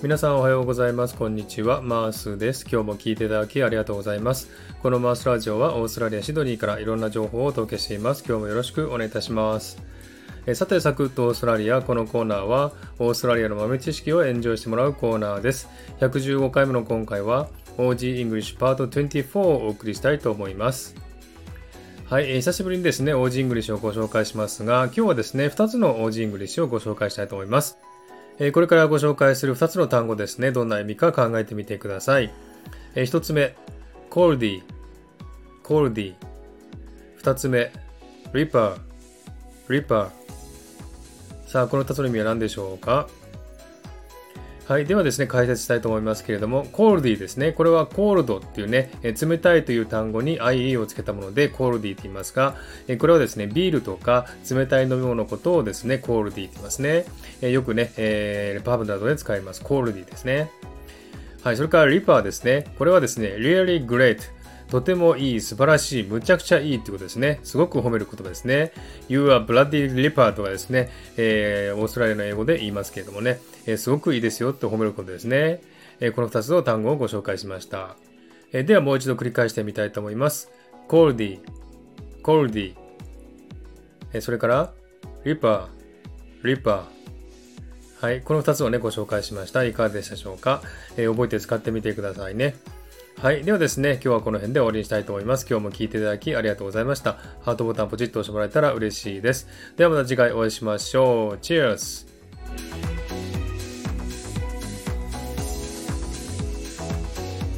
皆さんおはようございます。こんにちは。マースです。今日も聞いていただきありがとうございます。このマースラジオはオーストラリア・シドニーからいろんな情報をお届けしています。今日もよろしくお願いいたします。えさて、サクッとオーストラリア。このコーナーはオーストラリアの豆知識をエンジョイしてもらうコーナーです。115回目の今回は OG English Part 24をお送りしたいと思います。はい、えー、久しぶりにですね、OG English をご紹介しますが、今日はですね、2つの OG English をご紹介したいと思います。えこれからご紹介する2つの単語ですね、どんな意味か考えてみてください。え1つ目、コールディ、コールディ。2つ目、リッパー、リッパー。さあ、この2つの意味は何でしょうか？はい。ではですね、解説したいと思いますけれども、コールディですね。これはコールドっていうね、え冷たいという単語に IE をつけたもので、コールディって言いますが、えこれはですね、ビールとか冷たい飲み物のことをですね、コールディって言いますね。えよくね、えー、パブなどで使います。コールディですね。はい。それからリパーですね。これはですね、really great。とてもいい、素晴らしい、むちゃくちゃいいってことですね。すごく褒める言葉ですね。You are bloody ripper とかですね、えー、オーストラリアの英語で言いますけれどもね、えー、すごくいいですよって褒めることですね。えー、この2つの単語をご紹介しました。えー、ではもう一度繰り返してみたいと思います。cold, cold, えー、それから ripper, ripper はい。この2つをね、ご紹介しました。いかがでしたでしょうか、えー、覚えて使ってみてくださいね。はい。ではですね、今日はこの辺で終わりにしたいと思います。今日も聞いていただきありがとうございました。ハートボタンポチッと押してもらえたら嬉しいです。ではまた次回お会いしましょう。Cheers!